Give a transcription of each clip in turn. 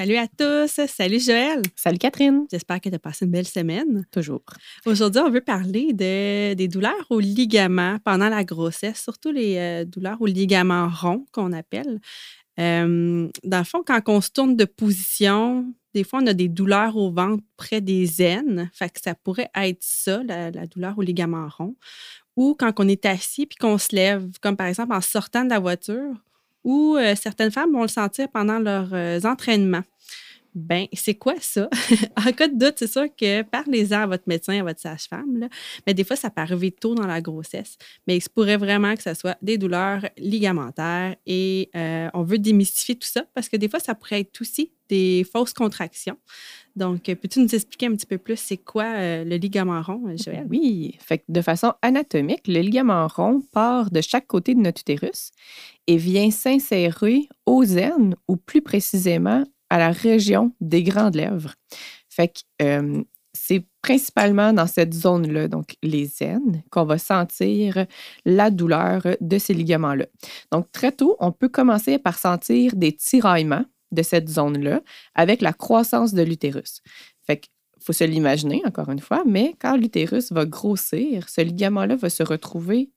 Salut à tous! Salut Joël! Salut Catherine! J'espère que tu as passé une belle semaine. Toujours. Aujourd'hui, on veut parler de, des douleurs aux ligaments pendant la grossesse, surtout les euh, douleurs aux ligaments ronds qu'on appelle. Euh, dans le fond, quand on se tourne de position, des fois, on a des douleurs au ventre près des aines. Fait que ça pourrait être ça, la, la douleur au ligament rond. Ou quand on est assis puis qu'on se lève, comme par exemple en sortant de la voiture, ou euh, certaines femmes vont le sentir pendant leurs euh, entraînements. Ben, c'est quoi ça? en cas de doute, c'est sûr que parlez-en à votre médecin, à votre sage-femme. Mais des fois, ça peut arriver tôt dans la grossesse. Mais il se pourrait vraiment que ce soit des douleurs ligamentaires et euh, on veut démystifier tout ça parce que des fois, ça pourrait être aussi des fausses contractions. Donc, peux-tu nous expliquer un petit peu plus c'est quoi euh, le ligament rond, Joël? Oui, fait de façon anatomique, le ligament rond part de chaque côté de notre utérus et vient s'insérer aux aines ou plus précisément à la région des grandes lèvres. Fait que euh, c'est principalement dans cette zone-là, donc les aines, qu'on va sentir la douleur de ces ligaments-là. Donc, très tôt, on peut commencer par sentir des tiraillements de cette zone-là avec la croissance de l'utérus. Fait qu'il faut se l'imaginer, encore une fois, mais quand l'utérus va grossir, ce ligament-là va se retrouver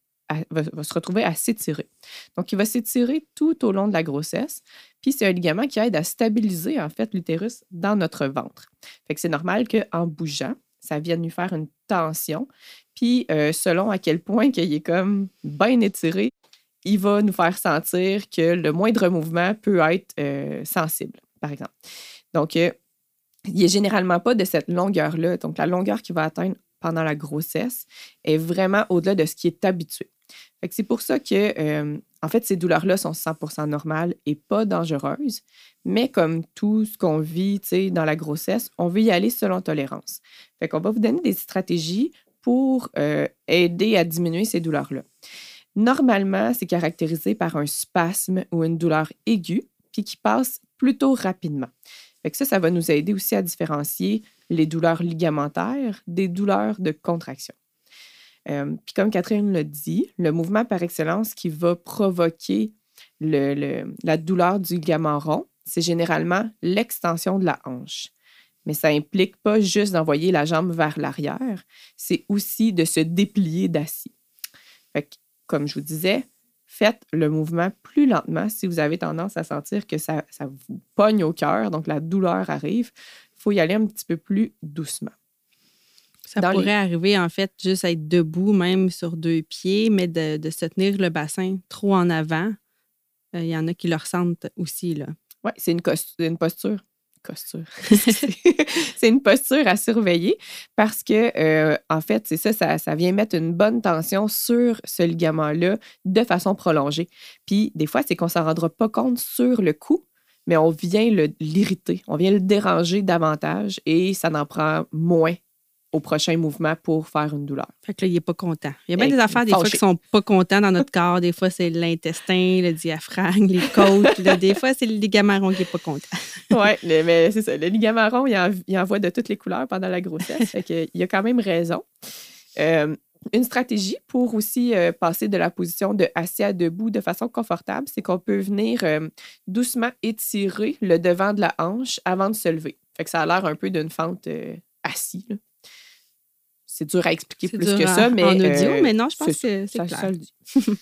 va, se retrouver à s'étirer. Donc, il va s'étirer tout au long de la grossesse. Puis, c'est un ligament qui aide à stabiliser, en fait, l'utérus dans notre ventre. Fait que c'est normal qu'en bougeant, ça vienne lui faire une tension. Puis, euh, selon à quel point qu'il est comme bien étiré, il va nous faire sentir que le moindre mouvement peut être euh, sensible, par exemple. Donc, euh, il n'est généralement pas de cette longueur-là. Donc, la longueur qu'il va atteindre pendant la grossesse est vraiment au-delà de ce qui est habitué. C'est pour ça que, euh, en fait, ces douleurs-là sont 100% normales et pas dangereuses. Mais comme tout ce qu'on vit dans la grossesse, on veut y aller selon tolérance. Fait qu'on va vous donner des stratégies pour euh, aider à diminuer ces douleurs-là. Normalement, c'est caractérisé par un spasme ou une douleur aiguë, puis qui passe plutôt rapidement. Fait ça, ça va nous aider aussi à différencier les douleurs ligamentaires des douleurs de contraction. Euh, puis comme Catherine l'a dit, le mouvement par excellence qui va provoquer la douleur du ligament rond, c'est généralement l'extension de la hanche. Mais ça implique pas juste d'envoyer la jambe vers l'arrière, c'est aussi de se déplier d'assis. Comme je vous disais, faites le mouvement plus lentement si vous avez tendance à sentir que ça, ça vous pogne au cœur, donc la douleur arrive. Il faut y aller un petit peu plus doucement. Ça pourrait arriver, en fait, juste à être debout, même sur deux pieds, mais de, se tenir le bassin trop en avant. Euh, il y en a qui le ressentent aussi. là. Oui, c'est une, une posture. C'est une posture à surveiller parce que, euh, en fait, c'est ça, ça, vient mettre une bonne tension sur ce ligament-là de façon prolongée. Puis, des fois, c'est qu'on ne s'en rendra pas compte sur le coup, mais on vient l'irriter, on vient le déranger davantage et ça n'en prend moins au prochain mouvement pour faire une douleur. Fait que là, il n'est pas content. Il y a bien des affaires, des fois, qui ne sont pas contents dans notre corps. Des fois, c'est l'intestin, le diaphragme, les côtes. des fois, c'est le ligament rond qui n'est pas content. oui, mais c'est ça. Le ligament rond, il, en, il envoie de toutes les couleurs pendant la grossesse. fait que, il a quand même raison. Euh, une stratégie pour aussi euh, passer de la position de assis à debout de façon confortable, c'est qu'on peut venir euh, doucement étirer le devant de la hanche avant de se lever. Fait que ça a l'air un peu d'une fente assise c'est dur à expliquer plus que ça. Mais, en audio, euh, mais non, je pense que c'est clair.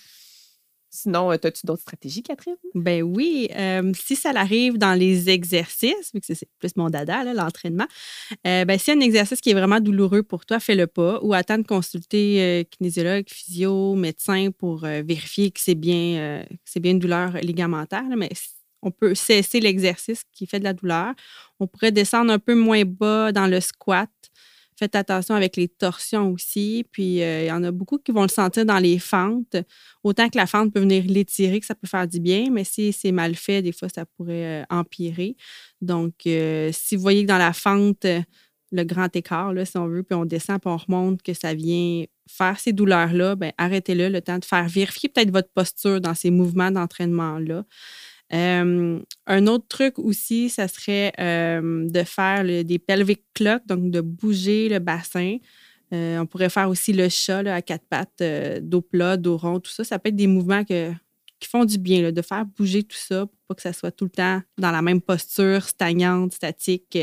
Sinon, euh, as-tu d'autres stratégies, Catherine? Ben oui. Euh, si ça arrive dans les exercices, vu que c'est plus mon dada, l'entraînement, ben, si un exercice qui est vraiment douloureux pour toi, fais-le pas ou attends de consulter kinésiologue, physio, médecin pour vérifier que c'est bien, bien une douleur ligamentaire. mais on peut cesser l'exercice qui fait de la douleur. On pourrait descendre un peu moins bas dans le squat Faites attention avec les torsions aussi. Puis, euh, il y en a beaucoup qui vont le sentir dans les fentes. Autant que la fente peut venir l'étirer, que ça peut faire du bien, mais si c'est mal fait, des fois, ça pourrait euh, empirer. Donc, euh, si vous voyez que dans la fente, le grand écart, là, si on veut, puis on descend, puis on remonte, que ça vient faire ces douleurs-là, ben, arrêtez-le le temps de faire vérifier peut-être votre posture dans ces mouvements d'entraînement-là. Euh, un autre truc aussi, ça serait euh, de faire des pelvic clocks, donc de bouger le bassin. Euh, on pourrait faire aussi le chat à quatre pattes, dos plat, dos rond, tout ça. Ça peut être des mouvements qui font du bien, de faire bouger tout ça pour pas que ça soit tout le temps dans la même posture, stagnante, statique,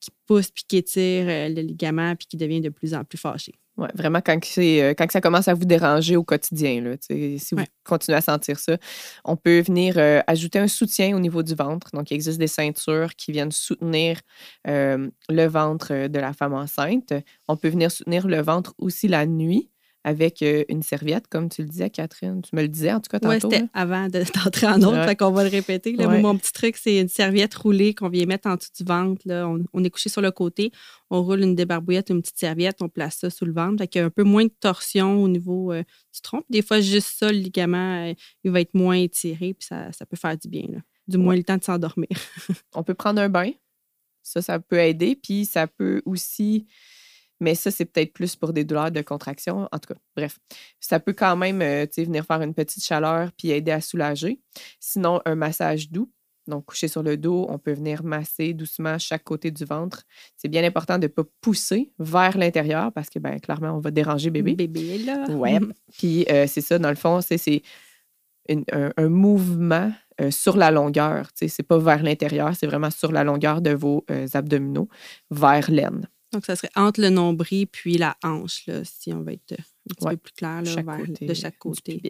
qui pousse puis qui étire le ligament puis qui devient de plus en plus fâché. Oui, vraiment, quand, euh, quand ça commence à vous déranger au quotidien, là, si vous continuez à sentir ça, on peut venir euh, ajouter un soutien au niveau du ventre. Donc, il existe des ceintures qui viennent soutenir euh, le ventre de la femme enceinte. On peut venir soutenir le ventre aussi la nuit avec euh, une serviette, comme tu le disais, Catherine. Tu me le disais en tout cas tantôt. Oui, c'était avant d'entrer en autre, fait qu'on va le répéter. Mon petit truc, c'est une serviette roulée qu'on vient mettre en dessous du ventre. On, est couché sur le côté, on roule une débarbouillette, une petite serviette, on place ça sous le ventre. Fait qu'il y a un peu moins de torsion au niveau euh, du tronc. Des fois, juste ça, le ligament, euh, il va être moins étiré, puis ça, peut faire du bien. Du moins le temps de s'endormir. on peut prendre un bain. Ça, ça peut aider. Puis ça peut aussi mais ça, c'est peut-être plus pour des douleurs de contraction. En tout cas, bref, ça peut quand même euh, venir faire une petite chaleur puis aider à soulager. Sinon, un massage doux. Donc, coucher sur le dos, on peut venir masser doucement chaque côté du ventre. C'est bien important de ne pas pousser vers l'intérieur parce que, ben, clairement, on va déranger bébé. Bébé là. Ouais. puis, euh, c'est ça, dans le fond, c'est un, mouvement euh, sur la longueur. C'est pas vers l'intérieur, c'est vraiment sur la longueur de vos abdominaux, vers l'aine. Donc, ça serait entre le nombril puis la hanche, là, si on va être un petit peu plus clair, là, de chaque côté.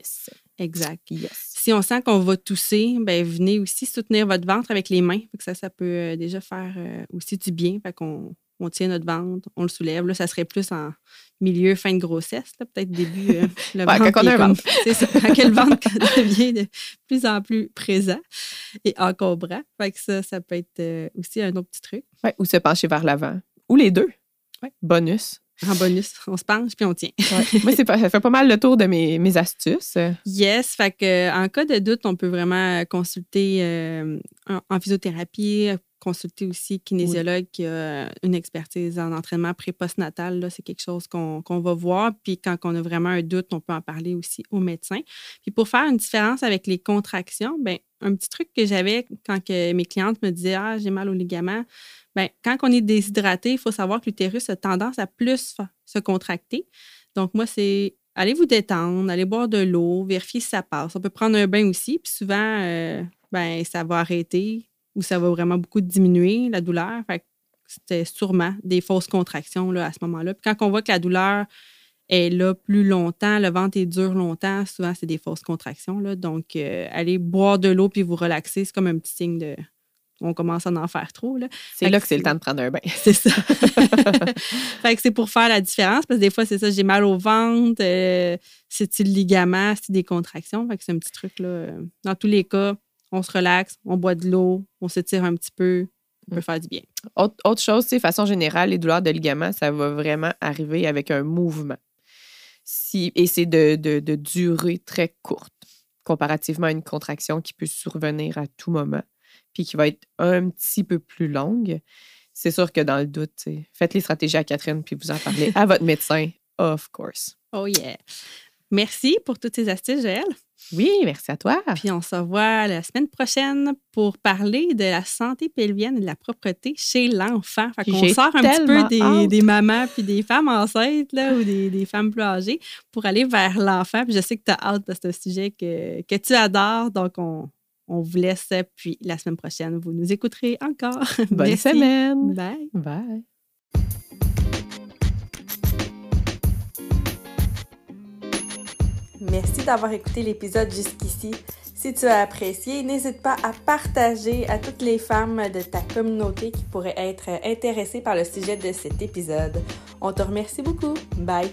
Exact. Si on sent qu'on va tousser, ben venez aussi soutenir votre ventre avec les mains. Ça, ça peut euh, déjà faire euh, aussi du bien. Fait qu'on on tient notre ventre, on le soulève. Là, ça serait plus en milieu, fin de grossesse, peut-être début. Euh, le ventre, quand on a un ventre. C'est ça, quand le ventre devient de plus en plus présent et encombrant. Fait que ça, ça peut être aussi un autre petit truc. Ouais, ou se pencher vers l'avant. Ou les deux. Bonus. En bonus, on se penche puis on tient. Moi, ça fait pas mal le tour de mes, mes astuces. Yes, fait que, en cas de doute, on peut vraiment consulter euh, en, physiothérapie, consulter aussi kinésiologue qui a une expertise en entraînement pré-postnatal. C'est quelque chose qu'on va voir. Puis quand on a vraiment un doute, on peut en parler aussi au médecin. Puis pour faire une différence avec les contractions, ben un petit truc que j'avais quand que mes clientes me disaient Ah, j'ai mal au ligament, Bien, quand on est déshydraté, il faut savoir que l'utérus a tendance à plus se contracter. Donc, moi, c'est allez vous détendre, allez boire de l'eau, vérifier si ça passe. On peut prendre un bain aussi, puis souvent, euh, ben, ça va arrêter ou ça va vraiment beaucoup diminuer la douleur. c'était sûrement des fausses contractions là, à ce moment-là. Puis quand on voit que la douleur est là plus longtemps, le ventre est dur longtemps, souvent, c'est des fausses contractions. Là. Donc, euh, allez boire de l'eau puis vous relaxer, c'est comme un petit signe de, on commence à en faire trop. C'est là que, c'est le temps de prendre un bain. C'est ça. fait que c'est pour faire la différence, parce que des fois, c'est ça, j'ai mal au ventre, euh, c'est-tu le ligament, c'est des contractions? Fait que c'est un petit truc. Là. Dans tous les cas, on se relaxe, on boit de l'eau, on s'étire un petit peu, on peut mm. faire du bien. Autre, autre chose, de façon générale, les douleurs de ligament, ça va vraiment arriver avec un mouvement. Si, et c'est de, de, de durée très courte comparativement à une contraction qui peut survenir à tout moment puis qui va être un petit peu plus longue, c'est sûr que dans le doute, faites les stratégies à Catherine puis vous en parlez à votre médecin, of course. Oh yeah. Merci pour toutes ces astuces, Joël. Oui, merci à toi. Puis on se revoit la semaine prochaine pour parler de la santé pelvienne et de la propreté chez l'enfant. Fait qu'on sort un petit peu des, mamans puis des femmes enceintes là, ou des, femmes plus âgées pour aller vers l'enfant. Puis je sais que tu as hâte parce que c'est un sujet que, que tu adores. Donc, on, on vous laisse, puis la semaine prochaine, vous nous écouterez encore. Bonne semaine. Bye. Bye. Merci d'avoir écouté l'épisode jusqu'ici. Si tu as apprécié, n'hésite pas à partager à toutes les femmes de ta communauté qui pourraient être intéressées par le sujet de cet épisode. On te remercie beaucoup. Bye.